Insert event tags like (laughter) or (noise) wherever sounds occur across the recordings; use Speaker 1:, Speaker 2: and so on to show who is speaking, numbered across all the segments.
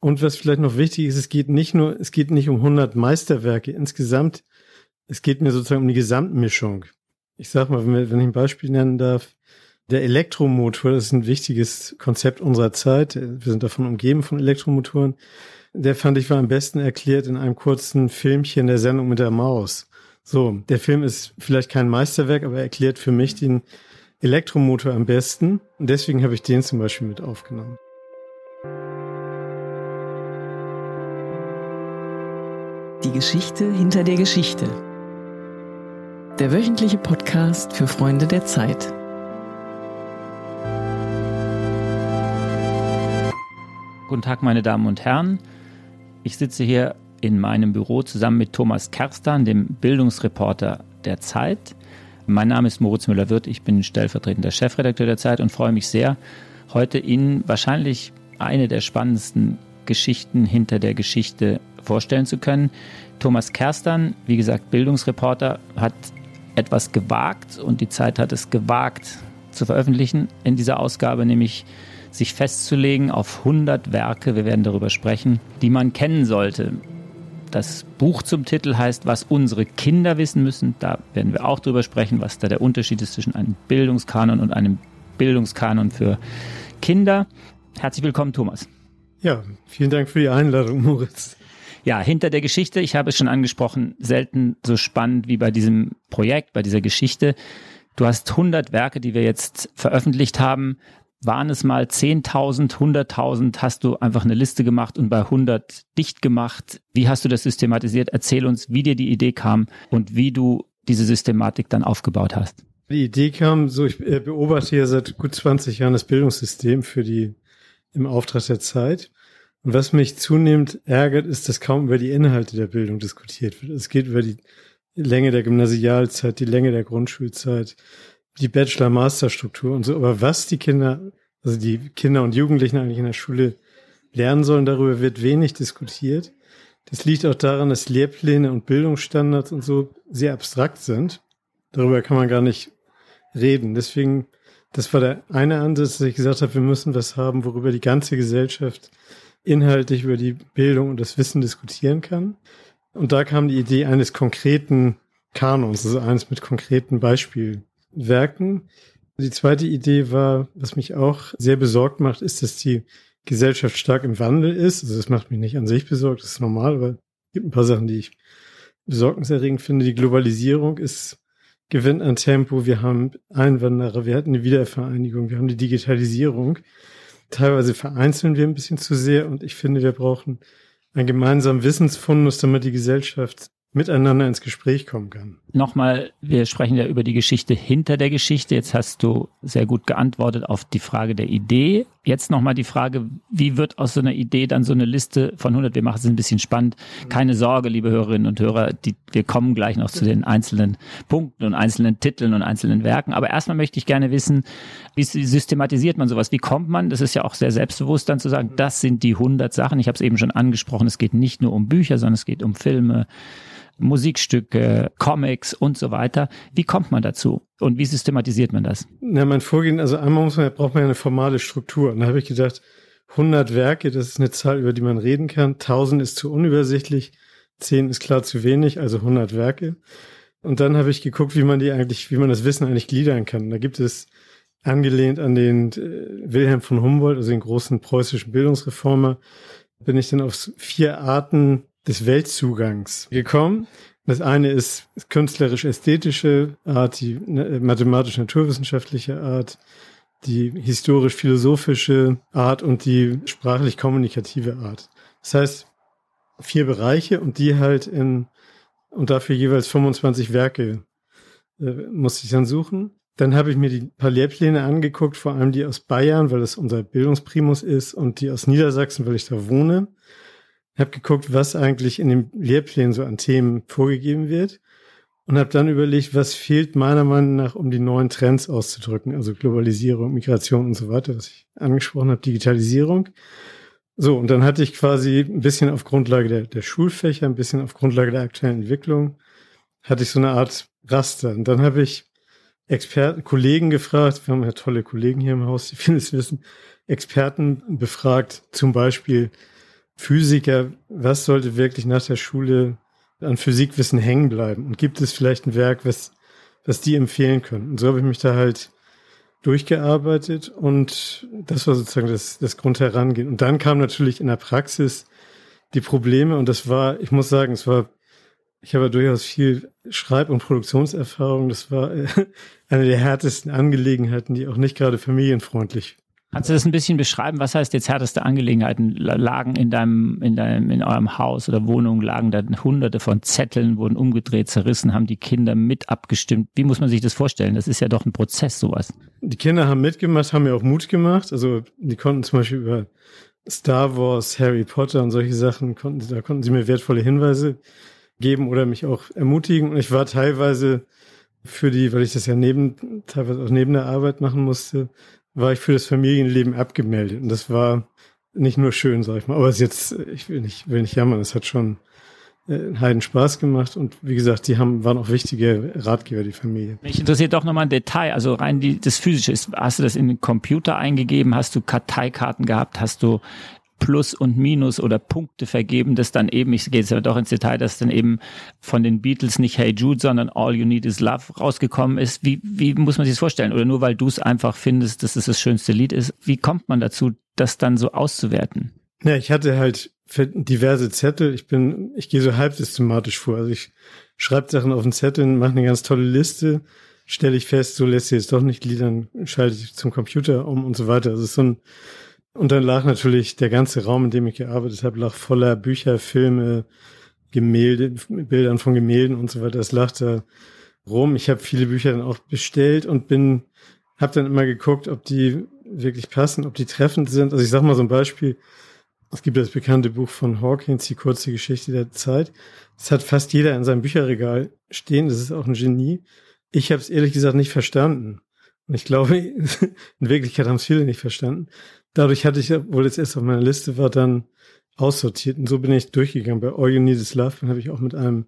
Speaker 1: Und was vielleicht noch wichtig ist, es geht nicht nur, es geht nicht um 100 Meisterwerke insgesamt, es geht mir sozusagen um die Gesamtmischung. Ich sag mal, wenn ich ein Beispiel nennen darf, der Elektromotor, das ist ein wichtiges Konzept unserer Zeit. Wir sind davon umgeben von Elektromotoren. Der fand ich war am besten erklärt in einem kurzen Filmchen der Sendung mit der Maus. So, der Film ist vielleicht kein Meisterwerk, aber er erklärt für mich den Elektromotor am besten. Und deswegen habe ich den zum Beispiel mit aufgenommen.
Speaker 2: Die Geschichte hinter der Geschichte. Der wöchentliche Podcast für Freunde der Zeit.
Speaker 3: Guten Tag, meine Damen und Herren. Ich sitze hier in meinem Büro zusammen mit Thomas Kerstan, dem Bildungsreporter der Zeit. Mein Name ist Moritz Müller-Wirth, ich bin stellvertretender Chefredakteur der Zeit und freue mich sehr, heute Ihnen wahrscheinlich eine der spannendsten Geschichten hinter der Geschichte vorstellen zu können. Thomas Kerstan, wie gesagt, Bildungsreporter, hat etwas gewagt und die Zeit hat es gewagt zu veröffentlichen in dieser Ausgabe, nämlich sich festzulegen auf 100 Werke, wir werden darüber sprechen, die man kennen sollte. Das Buch zum Titel heißt, was unsere Kinder wissen müssen. Da werden wir auch drüber sprechen, was da der Unterschied ist zwischen einem Bildungskanon und einem Bildungskanon für Kinder. Herzlich willkommen, Thomas.
Speaker 1: Ja, vielen Dank für die Einladung, Moritz.
Speaker 3: Ja, hinter der Geschichte, ich habe es schon angesprochen, selten so spannend wie bei diesem Projekt, bei dieser Geschichte. Du hast 100 Werke, die wir jetzt veröffentlicht haben waren es mal 10.000, 100.000, hast du einfach eine Liste gemacht und bei 100 dicht gemacht. Wie hast du das systematisiert? Erzähl uns, wie dir die Idee kam und wie du diese Systematik dann aufgebaut hast.
Speaker 1: Die Idee kam so, ich äh, beobachte ja seit gut 20 Jahren das Bildungssystem für die im Auftrag der Zeit. Und was mich zunehmend ärgert, ist, dass kaum über die Inhalte der Bildung diskutiert wird. Es geht über die Länge der Gymnasialzeit, die Länge der Grundschulzeit, die Bachelor-Master-Struktur und so. Aber was die Kinder, also die Kinder und Jugendlichen eigentlich in der Schule lernen sollen, darüber wird wenig diskutiert. Das liegt auch daran, dass Lehrpläne und Bildungsstandards und so sehr abstrakt sind. Darüber kann man gar nicht reden. Deswegen, das war der eine Ansatz, dass ich gesagt habe, wir müssen was haben, worüber die ganze Gesellschaft inhaltlich über die Bildung und das Wissen diskutieren kann. Und da kam die Idee eines konkreten Kanons, also eines mit konkreten Beispielen. Werken. Die zweite Idee war, was mich auch sehr besorgt macht, ist, dass die Gesellschaft stark im Wandel ist. Also das macht mich nicht an sich besorgt, das ist normal, aber es gibt ein paar Sachen, die ich besorgniserregend finde. Die Globalisierung ist gewinnt an Tempo. Wir haben Einwanderer, wir hatten die Wiedervereinigung, wir haben die Digitalisierung. Teilweise vereinzeln wir ein bisschen zu sehr und ich finde, wir brauchen einen gemeinsamen Wissensfundus, damit die Gesellschaft miteinander ins Gespräch kommen kann.
Speaker 3: Nochmal, wir sprechen ja über die Geschichte hinter der Geschichte. Jetzt hast du sehr gut geantwortet auf die Frage der Idee. Jetzt nochmal die Frage, wie wird aus so einer Idee dann so eine Liste von 100? Wir machen es ein bisschen spannend. Keine Sorge, liebe Hörerinnen und Hörer, die, wir kommen gleich noch zu den einzelnen Punkten und einzelnen Titeln und einzelnen Werken. Aber erstmal möchte ich gerne wissen, wie systematisiert man sowas? Wie kommt man, das ist ja auch sehr selbstbewusst dann zu sagen, das sind die 100 Sachen. Ich habe es eben schon angesprochen, es geht nicht nur um Bücher, sondern es geht um Filme, Musikstücke, Comics und so weiter. Wie kommt man dazu? Und wie systematisiert man das?
Speaker 1: Na, mein Vorgehen, also einmal muss man, braucht man ja eine formale Struktur. Und da habe ich gedacht, 100 Werke, das ist eine Zahl, über die man reden kann. 1000 ist zu unübersichtlich. 10 ist klar zu wenig, also 100 Werke. Und dann habe ich geguckt, wie man die eigentlich, wie man das Wissen eigentlich gliedern kann. Da gibt es angelehnt an den äh, Wilhelm von Humboldt, also den großen preußischen Bildungsreformer, bin ich dann auf vier Arten des Weltzugangs gekommen. Das eine ist künstlerisch-ästhetische Art, die ne, mathematisch-naturwissenschaftliche Art, die historisch-philosophische Art und die sprachlich-kommunikative Art. Das heißt, vier Bereiche und die halt in, und dafür jeweils 25 Werke äh, musste ich dann suchen. Dann habe ich mir die paar Lehrpläne angeguckt, vor allem die aus Bayern, weil das unser Bildungsprimus ist, und die aus Niedersachsen, weil ich da wohne. Ich habe geguckt, was eigentlich in den Lehrplänen so an Themen vorgegeben wird und habe dann überlegt, was fehlt meiner Meinung nach, um die neuen Trends auszudrücken, also Globalisierung, Migration und so weiter, was ich angesprochen habe, Digitalisierung. So, und dann hatte ich quasi ein bisschen auf Grundlage der, der Schulfächer, ein bisschen auf Grundlage der aktuellen Entwicklung, hatte ich so eine Art Raster. Und dann habe ich Experten, Kollegen gefragt, wir haben ja tolle Kollegen hier im Haus, die (laughs) vieles wissen, Experten befragt, zum Beispiel, Physiker, was sollte wirklich nach der Schule an Physikwissen hängen bleiben? Und gibt es vielleicht ein Werk, was, was die empfehlen können? Und so habe ich mich da halt durchgearbeitet und das war sozusagen das, das Grundherangehen. Und dann kam natürlich in der Praxis die Probleme und das war, ich muss sagen, es war, ich habe durchaus viel Schreib- und Produktionserfahrung. Das war (laughs) eine der härtesten Angelegenheiten, die auch nicht gerade familienfreundlich
Speaker 3: Kannst du das ein bisschen beschreiben? Was heißt jetzt härteste Angelegenheiten? Lagen in deinem, in deinem, in eurem Haus oder Wohnung lagen da hunderte von Zetteln, wurden umgedreht, zerrissen, haben die Kinder mit abgestimmt. Wie muss man sich das vorstellen? Das ist ja doch ein Prozess, sowas.
Speaker 1: Die Kinder haben mitgemacht, haben mir auch Mut gemacht. Also, die konnten zum Beispiel über Star Wars, Harry Potter und solche Sachen konnten, da konnten sie mir wertvolle Hinweise geben oder mich auch ermutigen. Und ich war teilweise für die, weil ich das ja neben, teilweise auch neben der Arbeit machen musste, war ich für das Familienleben abgemeldet. Und das war nicht nur schön, sag ich mal. Aber es ist jetzt, ich will nicht, will nicht jammern, es hat schon äh, einen Heiden Spaß gemacht und wie gesagt, die haben, waren auch wichtige Ratgeber, die Familie.
Speaker 3: Mich interessiert doch nochmal ein Detail, also rein die, das Physische. Ist, hast du das in den Computer eingegeben? Hast du Karteikarten gehabt? Hast du Plus und Minus oder Punkte vergeben, dass dann eben, ich gehe jetzt aber doch ins Detail, dass dann eben von den Beatles nicht Hey Jude, sondern All You Need Is Love rausgekommen ist. Wie, wie muss man sich das vorstellen? Oder nur weil du es einfach findest, dass es das schönste Lied ist, wie kommt man dazu, das dann so auszuwerten?
Speaker 1: Ja, ich hatte halt diverse Zettel. Ich bin, ich gehe so halb systematisch vor. Also ich schreibe Sachen auf den Zettel, mache eine ganz tolle Liste, stelle ich fest, so lässt sie jetzt doch nicht Liedern, schalte ich zum Computer um und so weiter. Also es ist so ein und dann lag natürlich der ganze Raum, in dem ich gearbeitet habe, lag voller Bücher, Filme, Gemälde, Bildern von Gemälden und so weiter. Das lag da rum. Ich habe viele Bücher dann auch bestellt und bin, habe dann immer geguckt, ob die wirklich passen, ob die treffend sind. Also ich sag mal so ein Beispiel. Es gibt das bekannte Buch von Hawkins, die kurze Geschichte der Zeit. Das hat fast jeder in seinem Bücherregal stehen. Das ist auch ein Genie. Ich habe es ehrlich gesagt nicht verstanden. Und ich glaube, (laughs) in Wirklichkeit haben es viele nicht verstanden dadurch hatte ich, obwohl es erst auf meiner Liste war, dann aussortiert. Und so bin ich durchgegangen. Bei All You Need Is Love dann habe ich auch mit einem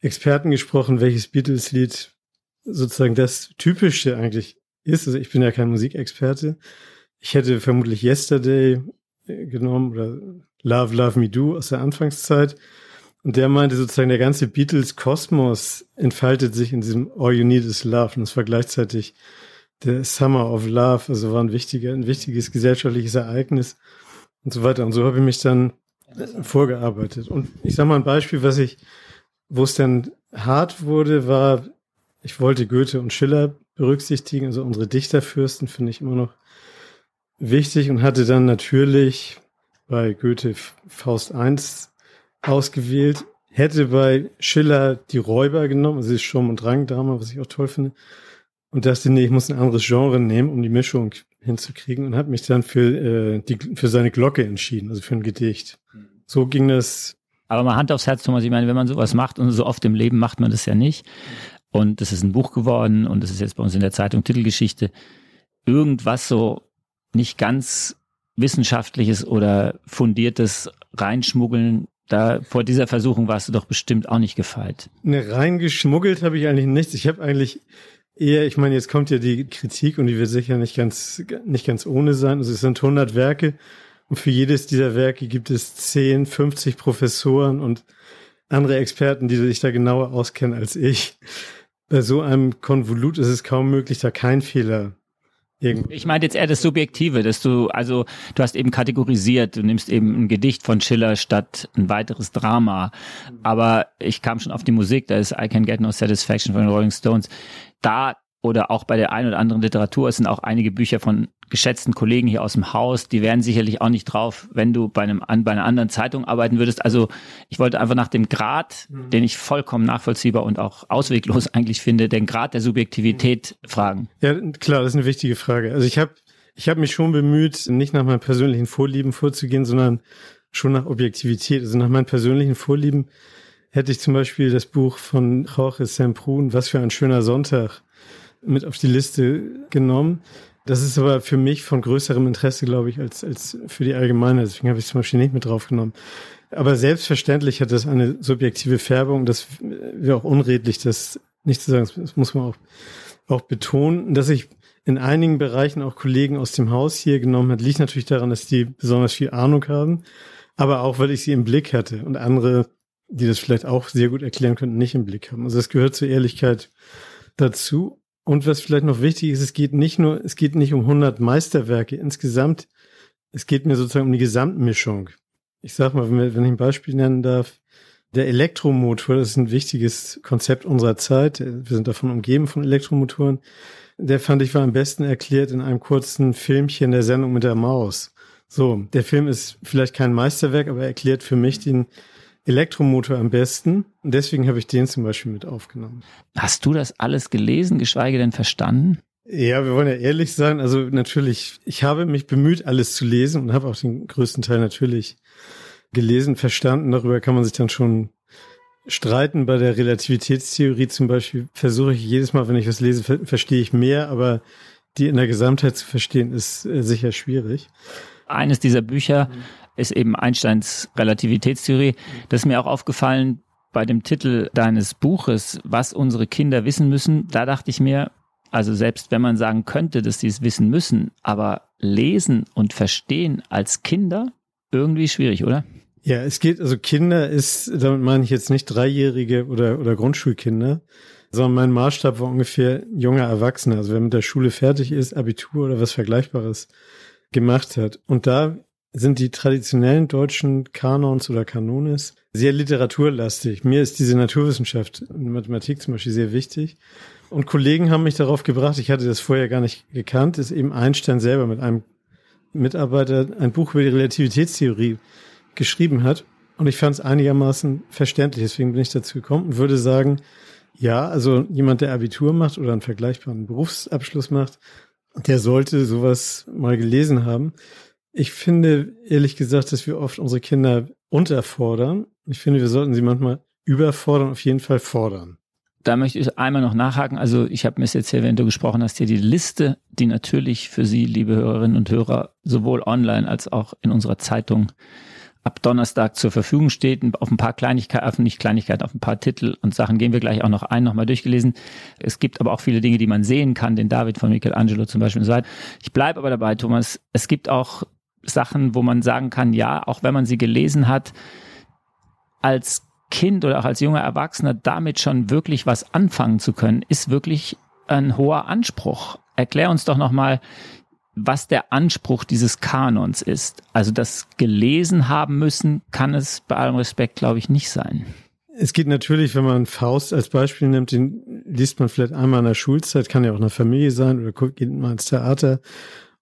Speaker 1: Experten gesprochen, welches Beatles-Lied sozusagen das Typische eigentlich ist. Also ich bin ja kein Musikexperte. Ich hätte vermutlich Yesterday genommen oder Love, Love Me Do aus der Anfangszeit. Und der meinte sozusagen, der ganze Beatles-Kosmos entfaltet sich in diesem All You Need Is Love. Und es war gleichzeitig der Summer of Love, also war ein wichtiger, ein wichtiges gesellschaftliches Ereignis und so weiter. Und so habe ich mich dann vorgearbeitet. Und ich sage mal ein Beispiel, was ich, wo es dann hart wurde, war, ich wollte Goethe und Schiller berücksichtigen, also unsere Dichterfürsten finde ich immer noch wichtig und hatte dann natürlich bei Goethe Faust I ausgewählt, hätte bei Schiller die Räuber genommen, also das Sturm- und Drang-Drama, was ich auch toll finde, und dachte, nee, ich muss ein anderes Genre nehmen, um die Mischung hinzukriegen und habe mich dann für, äh, die, für seine Glocke entschieden, also für ein Gedicht. So ging das.
Speaker 3: Aber mal Hand aufs Herz, Thomas, ich meine, wenn man sowas macht und so oft im Leben macht man das ja nicht. Und das ist ein Buch geworden und das ist jetzt bei uns in der Zeitung Titelgeschichte. Irgendwas so nicht ganz wissenschaftliches oder fundiertes reinschmuggeln, da vor dieser Versuchung warst du doch bestimmt auch nicht gefeit.
Speaker 1: Ne, reingeschmuggelt habe ich eigentlich nichts. Ich habe eigentlich eher, ich meine, jetzt kommt ja die Kritik und die wird sicher nicht ganz, nicht ganz ohne sein. Also es sind 100 Werke und für jedes dieser Werke gibt es 10, 50 Professoren und andere Experten, die sich da genauer auskennen als ich. Bei so einem Konvolut ist es kaum möglich, da keinen Fehler
Speaker 3: Irgendwo. Ich meine jetzt eher das Subjektive, dass du, also du hast eben kategorisiert, du nimmst eben ein Gedicht von Schiller statt ein weiteres Drama. Aber ich kam schon auf die Musik, da ist I Can Get No Satisfaction von den Rolling Stones da oder auch bei der einen oder anderen Literatur, es sind auch einige Bücher von geschätzten Kollegen hier aus dem Haus, die wären sicherlich auch nicht drauf, wenn du bei einem bei einer anderen Zeitung arbeiten würdest. Also ich wollte einfach nach dem Grad, mhm. den ich vollkommen nachvollziehbar und auch ausweglos (laughs) eigentlich finde, den Grad der Subjektivität mhm. fragen.
Speaker 1: Ja, klar, das ist eine wichtige Frage. Also ich habe ich habe mich schon bemüht, nicht nach meinen persönlichen Vorlieben vorzugehen, sondern schon nach Objektivität. Also nach meinen persönlichen Vorlieben hätte ich zum Beispiel das Buch von Jorge Semprun, Was für ein schöner Sonntag, mit auf die Liste genommen. Das ist aber für mich von größerem Interesse, glaube ich, als, als für die Allgemeine. Deswegen habe ich es zum Beispiel nicht mit draufgenommen. Aber selbstverständlich hat das eine subjektive Färbung. Das wäre auch unredlich, das nicht zu sagen. Das muss man auch, auch betonen. Dass ich in einigen Bereichen auch Kollegen aus dem Haus hier genommen hat, liegt natürlich daran, dass die besonders viel Ahnung haben. aber auch, weil ich sie im Blick hatte und andere, die das vielleicht auch sehr gut erklären könnten, nicht im Blick haben. Also es gehört zur Ehrlichkeit dazu. Und was vielleicht noch wichtig ist, es geht nicht nur, es geht nicht um 100 Meisterwerke insgesamt, es geht mir sozusagen um die Gesamtmischung. Ich sag mal, wenn, ich ein Beispiel nennen darf, der Elektromotor, das ist ein wichtiges Konzept unserer Zeit. Wir sind davon umgeben von Elektromotoren. Der fand ich war am besten erklärt in einem kurzen Filmchen der Sendung mit der Maus. So, der Film ist vielleicht kein Meisterwerk, aber er erklärt für mich den Elektromotor am besten. Und deswegen habe ich den zum Beispiel mit aufgenommen.
Speaker 3: Hast du das alles gelesen, geschweige denn verstanden?
Speaker 1: Ja, wir wollen ja ehrlich sein. Also natürlich, ich habe mich bemüht, alles zu lesen und habe auch den größten Teil natürlich gelesen, verstanden. Darüber kann man sich dann schon streiten. Bei der Relativitätstheorie zum Beispiel versuche ich jedes Mal, wenn ich was lese, ver verstehe ich mehr, aber die in der Gesamtheit zu verstehen, ist äh, sicher schwierig.
Speaker 3: Eines dieser Bücher mhm. Ist eben Einsteins Relativitätstheorie. Das ist mir auch aufgefallen bei dem Titel deines Buches, was unsere Kinder wissen müssen. Da dachte ich mir, also selbst wenn man sagen könnte, dass sie es wissen müssen, aber lesen und verstehen als Kinder irgendwie schwierig, oder?
Speaker 1: Ja, es geht, also Kinder ist, damit meine ich jetzt nicht Dreijährige oder, oder Grundschulkinder, sondern mein Maßstab war ungefähr junger Erwachsener. Also wer mit der Schule fertig ist, Abitur oder was Vergleichbares gemacht hat. Und da sind die traditionellen deutschen Kanons oder Kanones sehr literaturlastig. Mir ist diese Naturwissenschaft und Mathematik zum Beispiel sehr wichtig. Und Kollegen haben mich darauf gebracht, ich hatte das vorher gar nicht gekannt, ist eben Einstein selber mit einem Mitarbeiter ein Buch über die Relativitätstheorie geschrieben hat. Und ich fand es einigermaßen verständlich. Deswegen bin ich dazu gekommen und würde sagen, ja, also jemand, der Abitur macht oder einen vergleichbaren Berufsabschluss macht, der sollte sowas mal gelesen haben. Ich finde, ehrlich gesagt, dass wir oft unsere Kinder unterfordern. Ich finde, wir sollten sie manchmal überfordern, auf jeden Fall fordern
Speaker 3: da möchte ich einmal noch nachhaken. Also ich habe mir jetzt hier, während du gesprochen hast, hier die Liste, die natürlich für Sie, liebe Hörerinnen und Hörer, sowohl online als auch in unserer Zeitung ab Donnerstag zur Verfügung steht. Auf ein paar Kleinigkeiten, auf nicht Kleinigkeiten, auf ein paar Titel und Sachen gehen wir gleich auch noch ein, nochmal durchgelesen. Es gibt aber auch viele Dinge, die man sehen kann, den David von Michelangelo zum Beispiel. Ich bleibe aber dabei, Thomas. Es gibt auch Sachen, wo man sagen kann, ja, auch wenn man sie gelesen hat, als Kind oder auch als junger Erwachsener damit schon wirklich was anfangen zu können, ist wirklich ein hoher Anspruch. Erklär uns doch nochmal, was der Anspruch dieses Kanons ist. Also das gelesen haben müssen, kann es bei allem Respekt, glaube ich, nicht sein.
Speaker 1: Es geht natürlich, wenn man Faust als Beispiel nimmt, den liest man vielleicht einmal in der Schulzeit, kann ja auch in der Familie sein oder geht mal ins Theater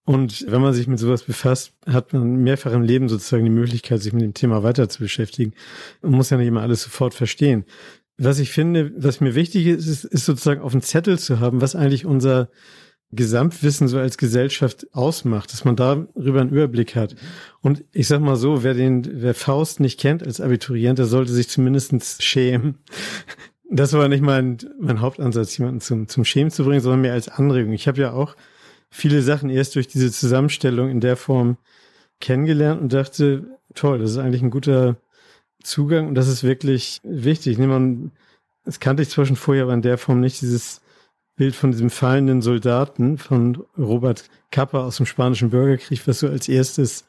Speaker 1: und wenn man sich mit sowas befasst, hat man mehrfach im Leben sozusagen die Möglichkeit, sich mit dem Thema weiter zu beschäftigen. Man muss ja nicht immer alles sofort verstehen. Was ich finde, was mir wichtig ist, ist, ist sozusagen auf dem Zettel zu haben, was eigentlich unser Gesamtwissen so als Gesellschaft ausmacht, dass man darüber einen Überblick hat. Und ich sag mal so, wer den, wer Faust nicht kennt als Abiturient, der sollte sich zumindestens schämen. Das war nicht mein, mein Hauptansatz, jemanden zum, zum Schämen zu bringen, sondern mehr als Anregung. Ich habe ja auch viele Sachen erst durch diese Zusammenstellung in der Form kennengelernt und dachte, toll, das ist eigentlich ein guter Zugang und das ist wirklich wichtig. Niemand, das kannte ich zwar schon vorher, aber in der Form nicht dieses Bild von diesem fallenden Soldaten von Robert Kappa aus dem spanischen Bürgerkrieg, was so als erstes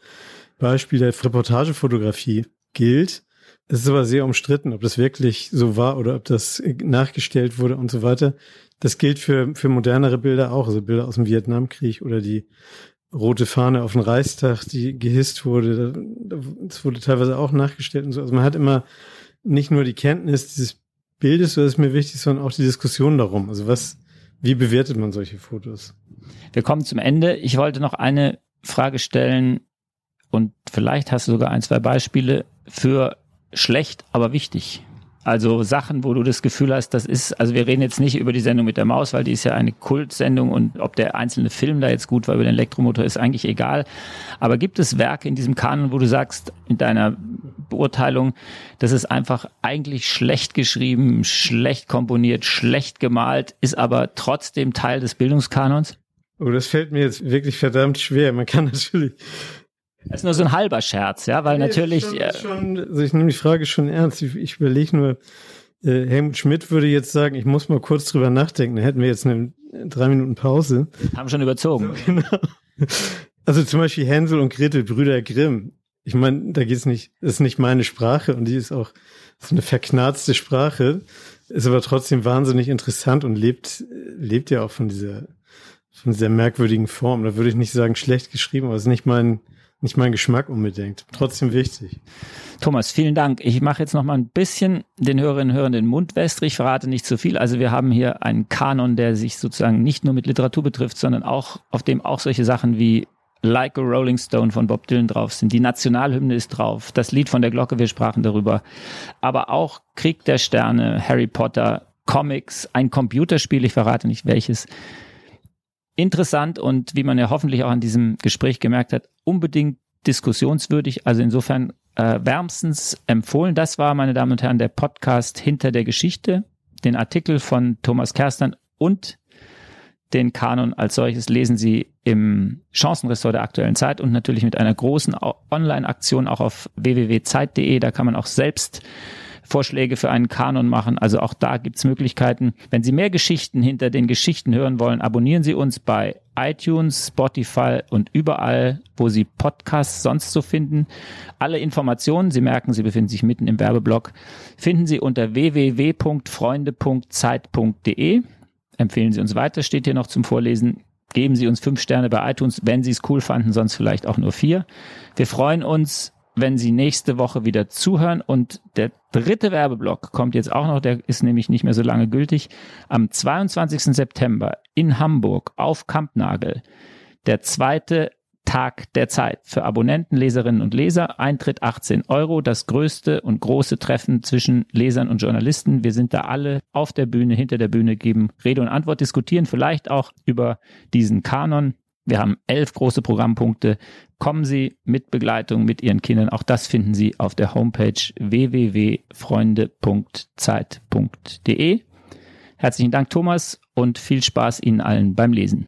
Speaker 1: Beispiel der Reportagefotografie gilt. Es ist aber sehr umstritten, ob das wirklich so war oder ob das nachgestellt wurde und so weiter. Das gilt für, für modernere Bilder auch, also Bilder aus dem Vietnamkrieg oder die rote Fahne auf dem Reichstag, die gehisst wurde. Das wurde teilweise auch nachgestellt und so. Also man hat immer nicht nur die Kenntnis dieses Bildes, das ist mir wichtig, sondern auch die Diskussion darum. Also was, wie bewertet man solche Fotos?
Speaker 3: Wir kommen zum Ende. Ich wollte noch eine Frage stellen und vielleicht hast du sogar ein, zwei Beispiele für schlecht, aber wichtig. Also Sachen, wo du das Gefühl hast, das ist, also wir reden jetzt nicht über die Sendung mit der Maus, weil die ist ja eine Kultsendung und ob der einzelne Film da jetzt gut war über den Elektromotor ist eigentlich egal. Aber gibt es Werke in diesem Kanon, wo du sagst, in deiner Beurteilung, das ist einfach eigentlich schlecht geschrieben, schlecht komponiert, schlecht gemalt, ist aber trotzdem Teil des Bildungskanons?
Speaker 1: Oh, das fällt mir jetzt wirklich verdammt schwer. Man kann (laughs) natürlich
Speaker 3: das ist nur so ein halber Scherz, ja, weil nee, natürlich.
Speaker 1: Schon, äh, schon, also ich nehme die Frage schon ernst. Ich, ich überlege nur, äh, Helmut Schmidt würde jetzt sagen, ich muss mal kurz drüber nachdenken. Da hätten wir jetzt eine drei Minuten Pause.
Speaker 3: Haben schon überzogen.
Speaker 1: So, (laughs) genau. Also zum Beispiel Hänsel und Gretel, Brüder Grimm. Ich meine, da geht's nicht, ist nicht meine Sprache und die ist auch so eine verknarzte Sprache, ist aber trotzdem wahnsinnig interessant und lebt, lebt ja auch von dieser, von dieser merkwürdigen Form. Da würde ich nicht sagen schlecht geschrieben, aber es ist nicht mein, nicht mein Geschmack unbedingt. Trotzdem wichtig.
Speaker 3: Thomas, vielen Dank. Ich mache jetzt noch mal ein bisschen den Hörerinnen und Hörern den Mund wässrig, verrate nicht zu viel. Also wir haben hier einen Kanon, der sich sozusagen nicht nur mit Literatur betrifft, sondern auch, auf dem auch solche Sachen wie Like a Rolling Stone von Bob Dylan drauf sind. Die Nationalhymne ist drauf. Das Lied von der Glocke, wir sprachen darüber. Aber auch Krieg der Sterne, Harry Potter, Comics, ein Computerspiel, ich verrate nicht welches. Interessant und wie man ja hoffentlich auch an diesem Gespräch gemerkt hat, unbedingt diskussionswürdig. Also insofern äh, wärmstens empfohlen. Das war, meine Damen und Herren, der Podcast Hinter der Geschichte. Den Artikel von Thomas Kerstern und den Kanon als solches lesen Sie im Chancenressort der aktuellen Zeit und natürlich mit einer großen Online-Aktion auch auf www.zeit.de. Da kann man auch selbst Vorschläge für einen Kanon machen. Also auch da gibt's Möglichkeiten. Wenn Sie mehr Geschichten hinter den Geschichten hören wollen, abonnieren Sie uns bei iTunes, Spotify und überall, wo Sie Podcasts sonst so finden. Alle Informationen, Sie merken, Sie befinden sich mitten im Werbeblock, finden Sie unter www.freunde.zeit.de. Empfehlen Sie uns weiter, steht hier noch zum Vorlesen. Geben Sie uns fünf Sterne bei iTunes, wenn Sie es cool fanden, sonst vielleicht auch nur vier. Wir freuen uns, wenn Sie nächste Woche wieder zuhören. Und der dritte Werbeblock kommt jetzt auch noch, der ist nämlich nicht mehr so lange gültig. Am 22. September in Hamburg auf Kampnagel. Der zweite Tag der Zeit für Abonnenten, Leserinnen und Leser. Eintritt 18 Euro, das größte und große Treffen zwischen Lesern und Journalisten. Wir sind da alle auf der Bühne, hinter der Bühne, geben Rede und Antwort, diskutieren vielleicht auch über diesen Kanon. Wir haben elf große Programmpunkte. Kommen Sie mit Begleitung mit Ihren Kindern. Auch das finden Sie auf der Homepage www.freunde.zeit.de. Herzlichen Dank, Thomas, und viel Spaß Ihnen allen beim Lesen.